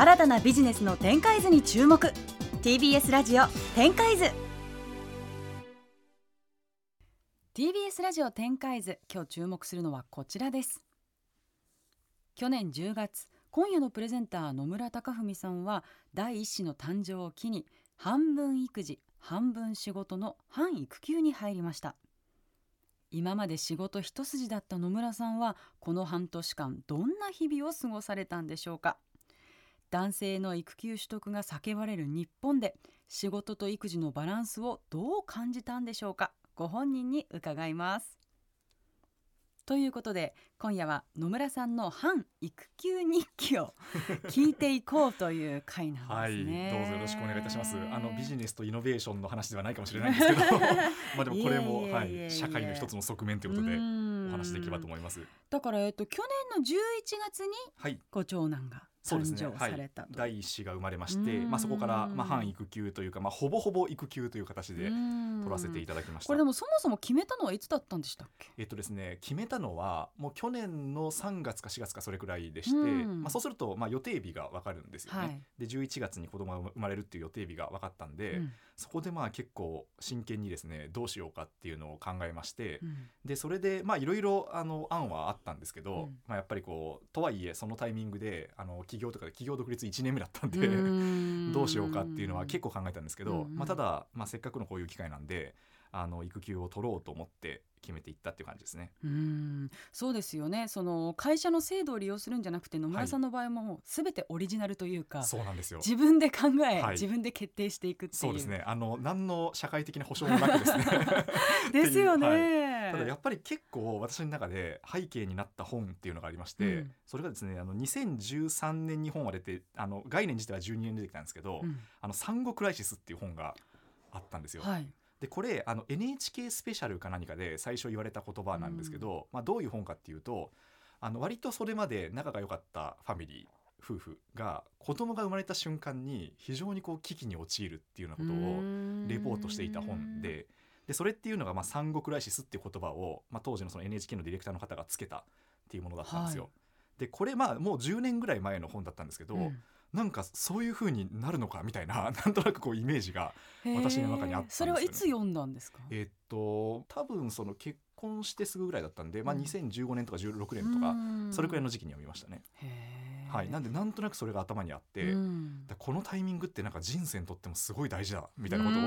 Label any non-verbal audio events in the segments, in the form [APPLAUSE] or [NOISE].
新たなビジネスの展開図に注目。TBS ラジオ展開図。TBS ラジオ展開図今日注目するのはこちらです。去年10月今夜のプレゼンター野村貴文さんは第一子の誕生を機に半分育児半分仕事の半育休に入りました。今まで仕事一筋だった野村さんはこの半年間どんな日々を過ごされたんでしょうか。男性の育休取得が叫ばれる日本で仕事と育児のバランスをどう感じたんでしょうかご本人に伺います。ということで今夜は野村さんの反育休日記を聞いていこうという回なんですね。はい、どうぞよろしくお願いいたします。[LAUGHS] あのビジネスとイノベーションの話ではないかもしれないんですけど、[LAUGHS] まあでもこれもはい社会の一つの側面ということでお話できればと思い。ます。だからえっと去年の11月にご長男が誕生された、ね。はい、第一子が生まれまして、まあ、そこから、まあ、半育休というか、まあ、ほぼほぼ育休という形で取らせていただきました。これでもそもそも決めたのはいつだったんでしたっけ？えっとですね決めたのはもう去年の3月か4月かそれくらいでして、まあ、そうすると、まあ、予定日が分かるんですよね、はい、で11月に子供が生まれるっていう予定日が分かったんで、うん、そこでまあ結構真剣にですねどうしようかっていうのを考えまして、うん、でそれでまあいろいろあの案はあったんですけど、うん、まあ、やっぱりこうとはいえそのタイミングであの企業とかで企業独立1年目だったんで [LAUGHS] どうしようかっていうのは結構考えたんですけど、まあ、ただ、まあ、せっかくのこういう機会なんであの育休を取ろうと思って決めていったっていう感じですね。うん。そうですよね。その会社の制度を利用するんじゃなくて野村さんの場合もすべてオリジナルというか、はい、そうなんですよ。自分で考え、はい、自分で決定していくっていう。そうですね。あの何の社会的な保障もなくですね。[LAUGHS] [LAUGHS] ですよね、はい、ただやっぱり結構私の中で背景になった本っていうのがありまして、うん、それがですねあの2013年に本は出てあの概念自体は12年出てきたんですけど「うん、あの産後クライシス」っていう本があったんですよ。はい。でこれあの NHK スペシャルか何かで最初言われた言葉なんですけど、うん、まあ、どういう本かっていうとあの割とそれまで仲が良かったファミリー夫婦が子供が生まれた瞬間に非常にこう危機に陥るっていうようなことをレポートしていた本ででそれっていうのがまあ産後クライシスっていう言葉を、まあ、当時のその NHK のディレクターの方がつけたっていうものだったんですよ。はい、でこれまあもう10年ぐらい前の本だったんですけど、うん。なんかそういうふうになるのかみたいな [LAUGHS] なんとなくこうイメージが私の中にあったんですそれはいつ読んだんですか？えー、っと多分その結婚してすぐぐらいだったんで、まあ、2015年とか16年とか、それくらいの時期に読みましたね。はい、なんでなんとなくそれが頭にあって、このタイミングってなんか人生にとってもすごい大事だみたいなことを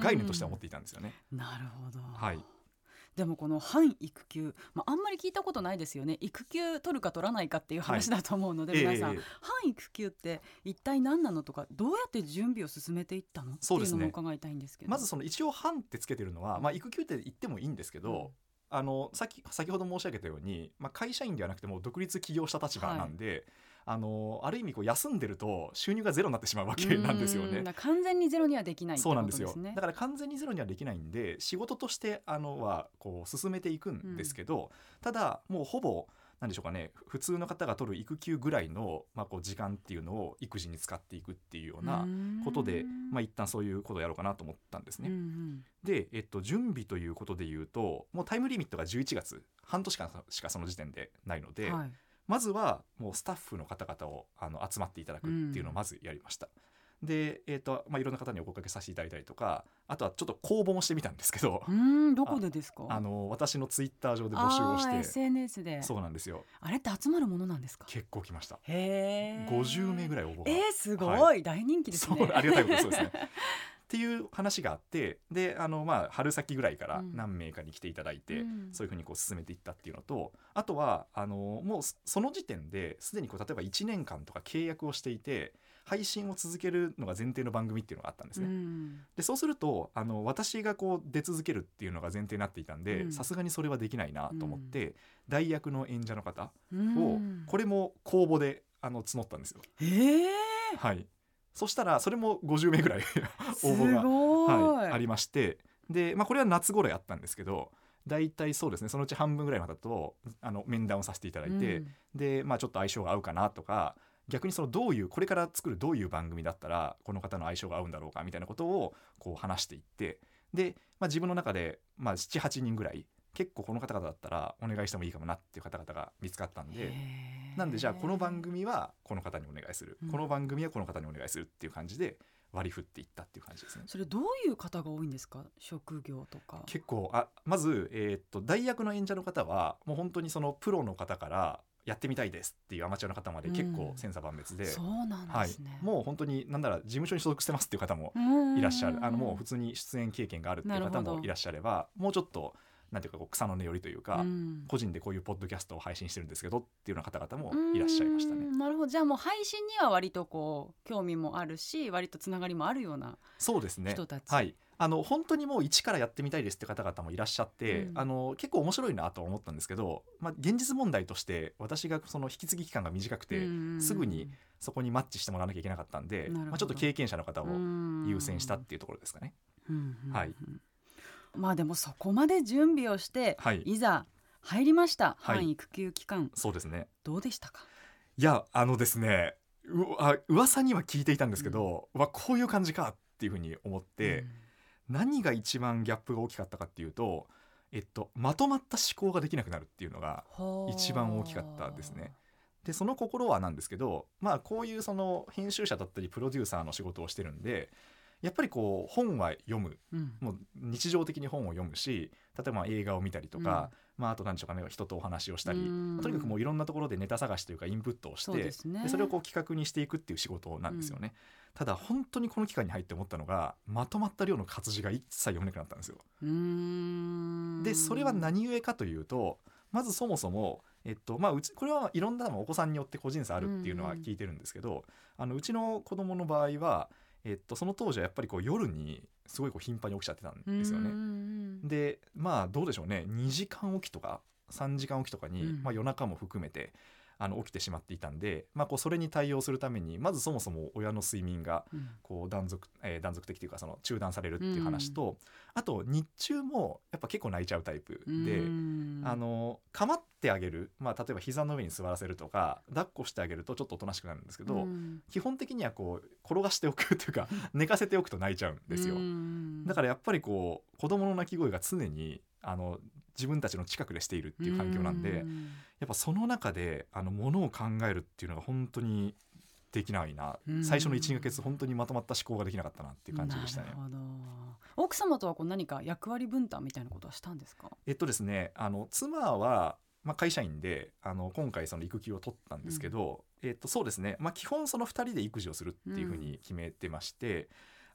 概念としては思っていたんですよね。なるほど、はい。でもこの反育休、まあ、あんまり聞いたことないですよね。育休取るか取らないかっていう話だと思うので、はい、皆さん、えー、反育休って一体何なのとかどうやって準備を進めていったの？っていうのも伺いたいんですけど、まずその一応反ってつけてるのは、まあ、育休って言ってもいいんですけど、うん。あの先先ほど申し上げたように、まあ、会社員ではなくても独立起業した立場なんで、はい、あのある意味こう休んでると収入がゼロになってしまうわけなんですよね。完全にゼロにはできない、ね、そうなんですよだから完全にゼロにはできないんで仕事としてあのはこう進めていくんですけど、うん、ただもうほぼ何でしょうかね普通の方が取る育休ぐらいの、まあ、こう時間っていうのを育児に使っていくっていうようなことで、まあ、一旦そういうことをやろうかなと思ったんですね。うんうん、で、えっと、準備ということで言うともうタイムリミットが11月半年間しかその時点でないので。はいまずはもうスタッフの方々をあの集まっていただくっていうのをまずやりました。うん、で、えーとまあ、いろんな方にお声かけさせていただいたりとかあとはちょっと公募もしてみたんですけどうんどこでですか？あの私のツイッター上で募集をして SNS で。そうなんですよ。あれって集まるものなんですか？結構来ました。へえ50名ぐらい応募が。えー、すごい、はい、大人気ですね。ありがたいことそうですねっていう話があってであの、まあ、春先ぐらいから何名かに来ていただいて、うん、そういうふうにこう進めていったっていうのとあとはあのもうその時点ですでにこう例えば1年間とか契約をしていて配信を続けるのが前提の番組っていうのがあったんですね。うん、でそうするとあの私がこう出続けるっていうのが前提になっていたんでさすがにそれはできないなと思って、うん、代役の演者の方を、これも公募であの募ったんですよ。えー、はいそしたらそれも50名ぐらい [LAUGHS] 応募が、はい、ありましてで、まあ、これは夏頃やったんですけど大体そうですねそのうち半分ぐらいまでだとあの面談をさせていただいて、うん、で、まあ、ちょっと相性が合うかなとか逆にそのどういうこれから作るどういう番組だったらこの方の相性が合うんだろうかみたいなことをこう話していってで、まあ、自分の中で、まあ、78人ぐらい結構この方々だったらお願いしてもいいかもなっていう方々が見つかったんでなんでじゃあこの番組はこの方にお願いする、この番組はこの方にお願いするっていう感じで割り振っていったっていう感じですね。それどういう方が多いんですか？職業とか。結構あまず、えー、っと代役の演者の方はもう本当にそのプロの方からやってみたいですっていうアマチュアの方まで結構千差万別で、うん、そうなんですね、はい、もう本当になんなら事務所に所属してますっていう方もいらっしゃる。あのもう普通に出演経験があるっていう方もいらっしゃればもうちょっとなんていうかこう草の根よりというか、うん、個人でこういうポッドキャストを配信してるんですけどっていうような方々もいらっしゃいましたね。なるほど。じゃあもう配信には割とこう興味もあるし割とつながりもあるようなそうですね。人たち。はい。あの本当にもう一からやってみたいですって方々もいらっしゃって、うん、あの結構面白いなと思ったんですけど、まあ、現実問題として私がその引き継ぎ期間が短くて、すぐにそこにマッチしてもらわなきゃいけなかったんで、まあ、ちょっと経験者の方を優先したっていうところですかね。はい、まあでもそこまで準備をして、はい、いざ入りました、はい、半育休期間。そうですね。どうでしたか？いやあのですねうあ噂には聞いていたんですけど、うん、わこういう感じかっていうふうに思って、うん、何が一番ギャップが大きかったかっていうと、えっと、まとまった思考ができなくなるっていうのが一番大きかったですね。でその心はなんですけどまあこういうその編集者だったりプロデューサーの仕事をしてるんでやっぱりこう本は読む、うん、もう日常的に本を読むし例えば映画を見たりとか、うん、まあ、あと何でしょうかね人とお話をしたり、とにかくもういろんなところでネタ探しというかインプットをしてで、ね、それをこう企画にしていくっていう仕事なんですよね。うん、ただ本当にこの期間に入って思ったのがまとまった量の活字が一切読めなくなったんですよ。でそれは何故かというとまずそもそも、えっとまあ、うちこれはいろんなお子さんによって個人差あるっていうのは聞いてるんですけど、あのうちの子供の場合はえっと、その当時はやっぱりこう夜にすごいこう頻繁に起きちゃってたんですよね。でまあどうでしょうね。2時間起きとか3時間起きとかに、うん、まあ、夜中も含めてあの起きてしまっていたんで、まあ、こうそれに対応するためにまずそもそも親の睡眠がこう断続,、えー、断続的というかその中断されるっていう話と、うん、あと日中もやっぱ結構泣いちゃうタイプで、うん、あの構ってあげる、まあ、例えば膝の上に座らせるとか抱っこしてあげるとちょっとおとなしくなるんですけど、うん、基本的にはこう転がしておくというか [LAUGHS] 寝かせておくと泣いちゃうんですよ。だからやっぱりこう子供の泣き声が常にあの自分たちの近くでしているっていう環境なんでやっぱその中であのものを考えるっていうのが本当にできないな。最初の12か月本当にまとまった思考ができなかったなっていう感じでしたね。奥様とはこう何か役割分担みたいなことはしたんですか？えっとですねあの妻はまあ、会社員であの今回その育休を取ったんですけど、うん、えっとそうですね、まあ、基本その2人で育児をするっていうふうに決めてまして、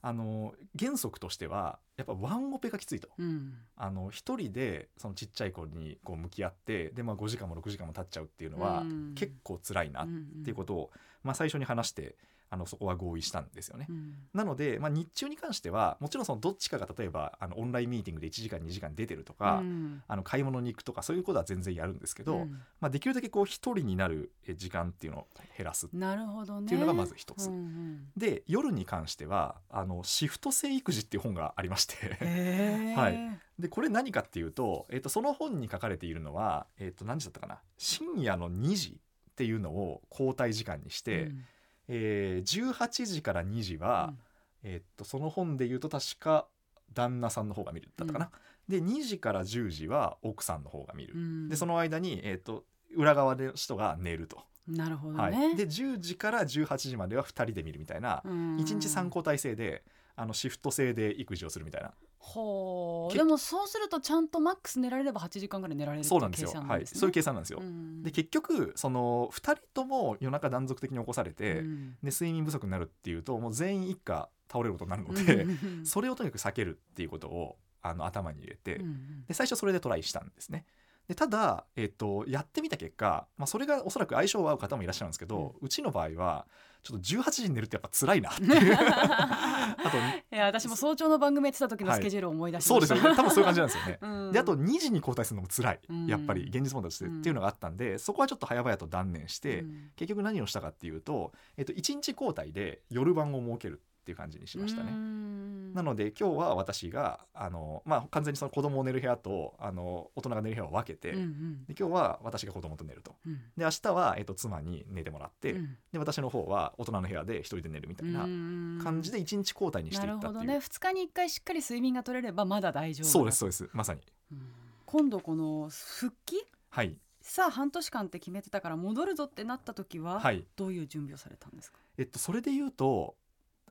あの原則としてはやっぱワンオペがきついと、うん、あの一人でそのちっちゃい子にこう向き合ってで、まあ、5時間も6時間も経っちゃうっていうのは結構辛いなっていうことを、まあ、最初に話してあのそこは合意したんですよね。うん、なので、まあ、日中に関してはもちろんそのどっちかが例えばあのオンラインミーティングで1時間2時間出てるとか、うん、あの買い物に行くとかそういうことは全然やるんですけど、うん、まあ、できるだけこう一人になる時間っていうのを減らすっていうのがまず一つ。うんうん、で夜に関してはあのシフト制育児っていう本がありまして。[LAUGHS] はい、でこれ何かっていうと,、えー、とその本に書かれているのは、えー、と何時だったかな？深夜の2時っていうのを交代時間にして、うんえー、18時から2時は、うん、えー、っとその本で言うと確か旦那さんの方が見るだったかな。うん、で2時から10時は奥さんの方が見る。うん、でその間に、えー、っと裏側で人が寝ると。なるほど、ね、はい、で10時から18時までは2人で見るみたいな、うん、1日3交代制であのシフト制で育児をするみたいなほうでもそうするとちゃんとマックス寝られれば8時間ぐらい寝られるそうなんですよ、はい、そういう計算なんですよ、うん、で結局その2人とも夜中断続的に起こされて、うん、で睡眠不足になるっていうともう全員一家倒れることになるので、それをとにかく避けるっていうことをあの頭に入れて、で最初それでトライしたんですねでただ、えーと、やってみた結果、まあ、それがおそらく相性が合う方もいらっしゃるんですけど、うん、うちの場合はちょっと18時に寝るってやっぱ辛いなっていう。[LAUGHS] あといや私も早朝の番組やってた時のスケジュールを思い出しました、はい、そうですよね。多分そういう感じなんですよね、[LAUGHS] うん、であと2時に交代するのも辛い、うん、やっぱり現実問題としてっていうのがあったんでそこはちょっと早々と断念して、結局何をしたかっていうと、えー、と1日交代で夜番を設けるっていう感じにしましたね。なので今日は私があの、まあ、完全にその子供を寝る部屋とあの大人が寝る部屋を分けて、うんうん、で今日は私が子供と寝ると、うん、で明日は、えっと、妻に寝てもらって、うん、で私の方は大人の部屋で一人で寝るみたいな感じで一日交代にしていったっていう。なるほどね。2日に1回しっかり睡眠が取れればまだ大丈夫そうですそうです。まさに。今度この復帰？はい。さあ半年間って決めてたから戻るぞってなった時は、はい。どういう準備をされたんですか、えっとそれで言うと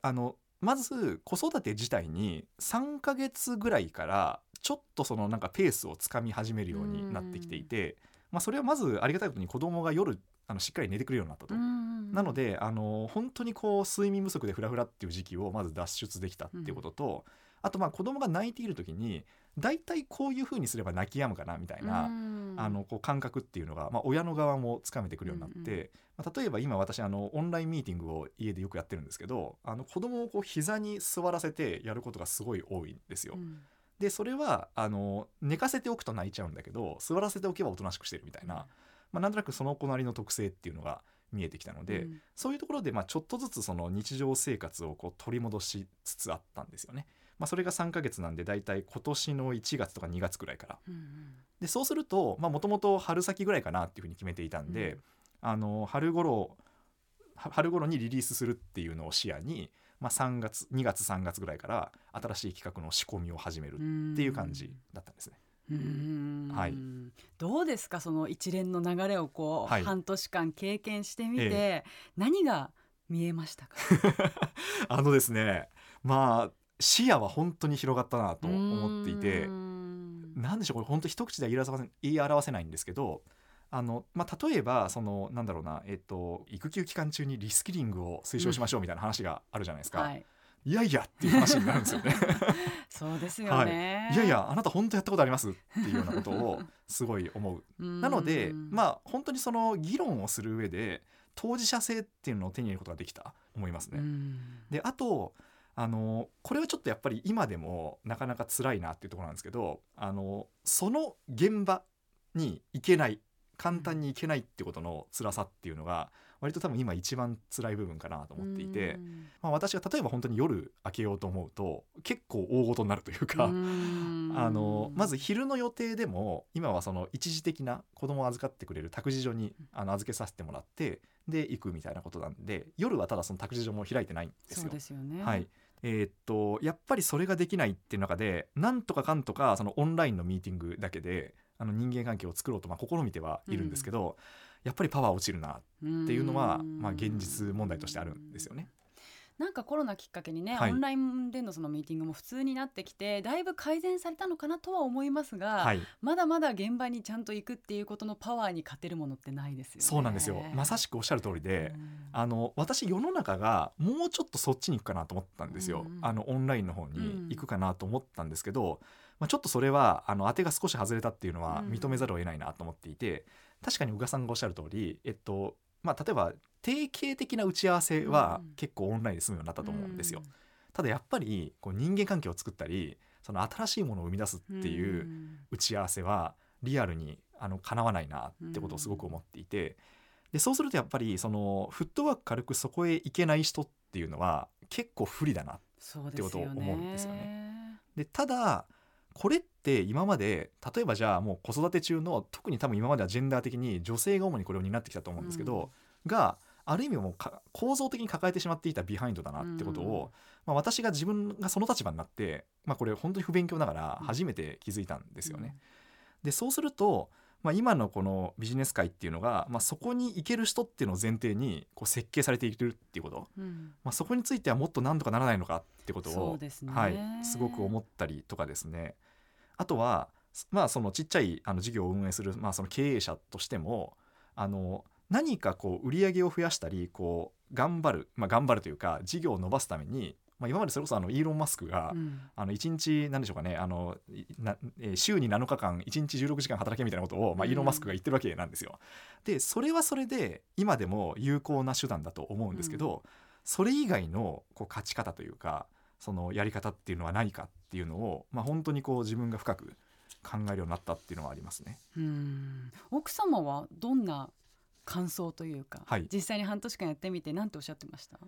あのまず子育て自体に3ヶ月ぐらいからちょっとそのなんかペースをつかみ始めるようになってきていて、まあ、それはまずありがたいことに子供が夜あのしっかり寝てくれるようになったと。なのであの本当にこう睡眠不足でフラフラっていう時期をまず脱出できたっていうことと、あとまあ子供が泣いている時に大体こういうふうにすれば泣き止むかなみたいな、あのこう感覚っていうのが、まあ、親の側もつかめてくるようになって、うん。うんまあ、例えば今私あのオンラインミーティングを家でよくやってるんですけどあの子供をこう膝に座らせてやることがすごい多いんですよ。うん。でそれはあの寝かせておくと泣いちゃうんだけど座らせておけばおとなしくしてるみたいな、まあ、なんとなくその子なりの特性っていうのが見えてきたので、うん。そういうところでまあちょっとずつその日常生活をこう取り戻しつつあったんですよね。まあ、それが3ヶ月なんでだいたい今年の1月とか2月くらいから。うんでそうするともともと春先ぐらいかなっていうふうに決めていたんで、うん。あの春頃は春頃にリリースするっていうのを視野に、まあ、3月2月3月ぐらいから新しい企画の仕込みを始めるうんっていう感じだったんですね。うん。はい。どうですかその一連の流れをこう、はい。半年間経験してみて、え。何が見えましたか？[LAUGHS] あのですねまあ視野は本当に広がったなと思っていてうんなんでしょうこれ本当一口では言い表せ言い表せないんですけどあの、まあ、例えばそのなんだろうな、えっと、育休期間中にリスキリングを推奨しましょうみたいな話があるじゃないですか。はい、いやいやっていう話になるんですよね。そうですよね、いやいやあなた本当やったことありますっていうようなことをすごい思う。なのでまあ本当にその議論をする上で当事者性っていうのを手に入れることができた思いますね。うんであとあのこれはちょっとやっぱり今でもなかなか辛いなっていうところなんですけどあのその現場に行けない簡単に行けないってことの辛さっていうのが割と多分今一番辛い部分かなと思っていて、うん。まあ、私が例えば本当に夜明けようと思うと結構大事になるというか、うん。[LAUGHS] あのまず昼の予定でも今はその一時的な子供を預かってくれる託児所にあの預けさせてもらってで行くみたいなことなんで夜はただその託児所も開いてないんですよ。そうで。すよね。はいえーっとやっぱりそれができないっていう中でなんとかかんとかそのオンラインのミーティングだけであの人間関係を作ろうとまあ試みてはいるんですけど、やっぱりパワー落ちるなっていうのは、まあ、現実問題としてあるんですよね。なんかコロナきっかけにね、はい。オンラインでのそのミーティングも普通になってきてだいぶ改善されたのかなとは思いますが、はい。まだまだ現場にちゃんと行くっていうことのパワーに勝てるものってないですよね。そうなんですよ。まさしくおっしゃる通りで、あの私世の中がもうちょっとそっちに行くかなと思ったんですよ、うんあのオンラインの方に行くかなと思ったんですけど、まあ、ちょっとそれはあの当てが少し外れたっていうのはうん認めざるを得ないなと思っていて、確かに宇賀さんがおっしゃる通り、えっとまあ、例えば定型的な打ち合わせはうん。結構オンラインで済むようになったと思うんですよ。うん。ただやっぱりこう人間関係を作ったりその新しいものを生み出すっていう打ち合わせはリアルにあの叶わないなってことをすごく思っていて、でそうするとやっぱりそのフットワーク軽くそこへ行けない人っていうのは結構不利だなってことを思うんですよね。でただこれって今まで例えばじゃあもう子育て中の特に多分今まではジェンダー的に女性が主にこれを担ってきたと思うんですけど、がある意味もうか構造的に抱えてしまっていたビハインドだなってことを、まあ、私が自分がその立場になって、まあ、これ本当に不勉強ながら初めて気づいたんですよね。でそうすると、まあ、今のこのビジネス界っていうのが、まあ、そこに行ける人っていうのを前提にこう設計されているっていうこと、うん。うんまあ、そこについてはもっと何とかならないのかってことそをね。はい、すごく思ったりとかですね。あとはまあそのちっちゃいあの事業を運営する、まあ、その経営者としてもあの何かこう売り上げを増やしたりこう頑張る、まあ、頑張るというか事業を伸ばすために、まあ、今までそれこそあのイーロン・マスクが、うんあの1日何でしょうかねあのいな、えー週に7日間1日16時間働けみたいなことを、まあ、うんイーロン・マスクが言ってるわけなんですよ。でそれはそれで今でも有効な手段だと思うんですけど、それ以外のこう勝ち方というかそのやり方っていうのは何かっていうのを、まあ、本当にこう自分が深く考えるようになったっていうのはありますね。うん奥様はどんな感想というか、はい。実際に半年間やってみて何ておっしゃってました？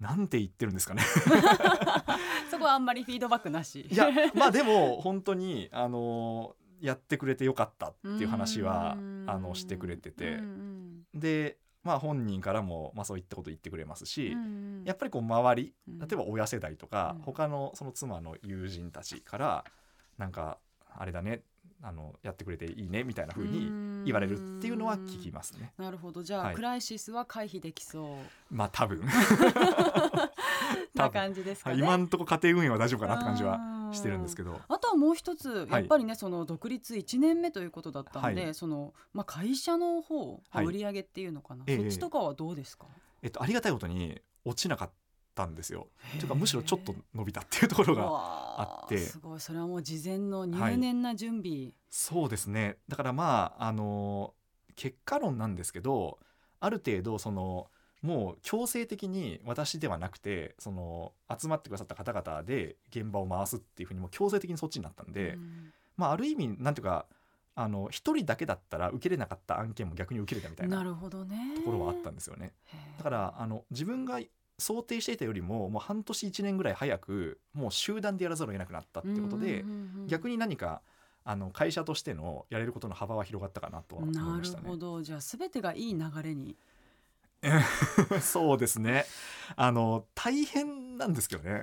なんて言ってるんですかね。[LAUGHS] そこはあんまりフィードバックなし。いやまあでも本当にあのやってくれてよかったっていう話はうん。あのしてくれてて。うんでまあ本人からも、まあ、そういったこと言ってくれますし、やっぱりこう周りうん。例えば親世代とか、うん。他のその妻の友人たちからなんかあれだねあのやってくれていいねみたいな風に言われるっていうのは聞きますね。なるほど。じゃあ、はい、クライシスは回避できそう。まあ [LAUGHS] 多分。な感じですか、ね、今んとこ家庭運営は大丈夫かなって感じはしてるんですけど。あとはもう一つやっぱりね、はい、その独立1年目ということだったんで、はい、そのまあ、会社の方、売り上げっていうのかな、そっちとかはどうですか、えっと、ありがたいことに落ちなかったんですよ。というかむしろちょっと伸びたっていうところがあって。すごい。それはもう事前の入念な準備、はい、そうですね。だからまああの結果論なんですけどある程度そのもう強制的に私ではなくてその集まってくださった方々で現場を回すっていうふうにも強制的にそっちになったんで、うん、まあある意味なんていうかあの一人だけだったら受けれなかった案件も逆に受けれたみたいなところはあったんですよね。だからあの自分が想定していたよりももう半年1年ぐらい早くもう集団でやらざるを得なくなったってことで、逆に何かあの会社としてのやれることの幅は広がったかなとは思いましたね。なるほど。じゃあ全てがいい流れに。[LAUGHS] そうですね。あの大変なんですけどね。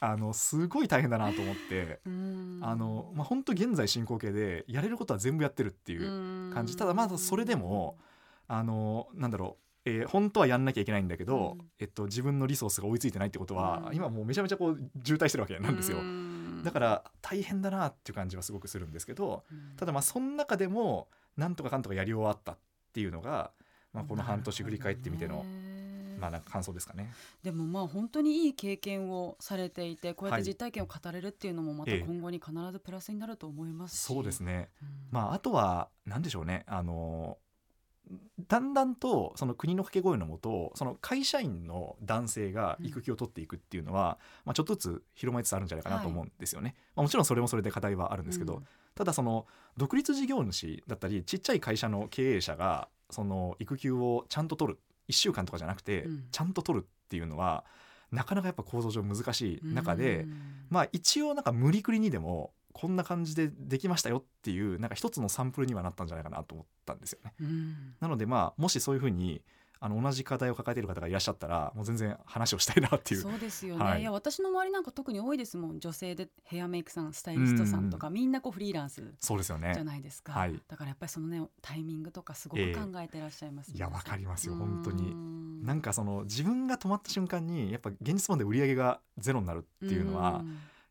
あのすごい大変だなと思って。あの、まあ、本当現在進行形でやれることは全部やってるっていう感じ。ただまだそれでもあのなんだろうえー、本当はやんなきゃいけないんだけど、うん、えっと、自分のリソースが追いついてないってことは、うん、今もうめちゃめちゃこう渋滞してるわけなんですよ。だから大変だなっていう感じはすごくするんですけど、ただまあその中でもなんとかかんとかやり終わったっていうのが、まあ、この半年振り返ってみての、まあなんか感想ですかね。でもまあ本当にいい経験をされていてこうやって実体験を語れるっていうのもまた今後に必ずプラスになると思いますし、はいええ、そうですね、うん、まああとは何でしょうね。あのだんだんとその国の掛け声のもとその会社員の男性が育休を取っていくっていうのは、うん、まあ、ちょっとずつ広まりつつあるんじゃないかなと思うんですよね。はい、まあ、もちろんそれもそれで課題はあるんですけど、うん、ただその独立事業主だったりちっちゃい会社の経営者がその育休をちゃんと取る1週間とかじゃなくて、ちゃんと取るっていうのはなかなかやっぱ構造上難しい中で、まあ一応なんか無理くりにでもこんな感じでできましたよっていうなんか一つのサンプルにはなったんじゃないかなと思ったんですよね。うん、なのでまあもしそういうふうにあの同じ課題を抱えている方がいらっしゃったらもう全然話をしたいなっていう。そうですよね、はい、いや私の周りなんか特に多いですもん。女性でヘアメイクさんスタイリストさんとか、みんなこうフリーランスそうですよね。じゃないですか、はい、だからやっぱりそのねタイミングとかすごく考えてらっしゃいます、ね。えー、いやわかりますよ。本当に。なんかその自分が止まった瞬間にやっぱ現実問で売り上げがゼロになるっていうのは、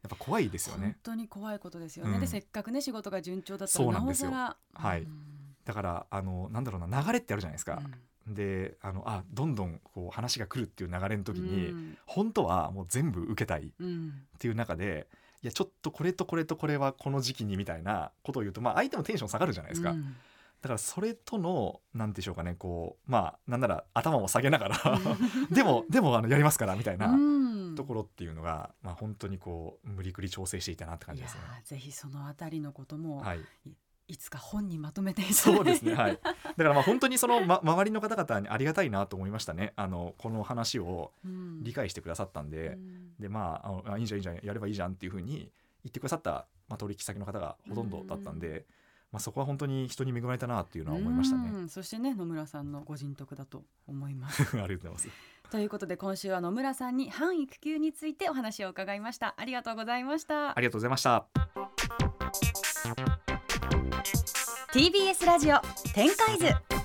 やっぱ怖いですよね。本当に怖いことですよね、うん、でせっかくね仕事が順調だったらなおさら。はい、だからあのなんだろうな流れってあるじゃないですか、うん、であのあどんどんこう話が来るっていう流れの時に、うん、本当はもう全部受けたいっていう中で、いやちょっとこれとこれとこれはこの時期にみたいなことを言うと、まあ、相手もテンション下がるじゃないですか。だからそれとの何でしょうかねこうまあなんなら頭を下げながら [LAUGHS] でもでもあのやりますからみたいなところっていうのが、まあ、本当にこう無理くり調整していたなって感じですね。ぜひそのあたりのことも、はい、いつか本にまとめてそうですねはい。[LAUGHS] だからまあ本当にその、ま、周りの方々にありがたいなと思いましたね。あのこの話を理解してくださったんで、うん、でまああいいじゃんいいじゃんやればいいじゃんっていうふうに言ってくださった、まあ、取引先の方がほとんどだったんで、うん。まあ、そこは本当に人に恵まれたなっていうのは思いましたね。そしてね野村さんのご人徳だと思います。[LAUGHS] ありがとうございます。ということで今週は野村さんに反育休についてお話を伺いました。ありがとうございました。ありがとうございました。TBS ラジオ展開図。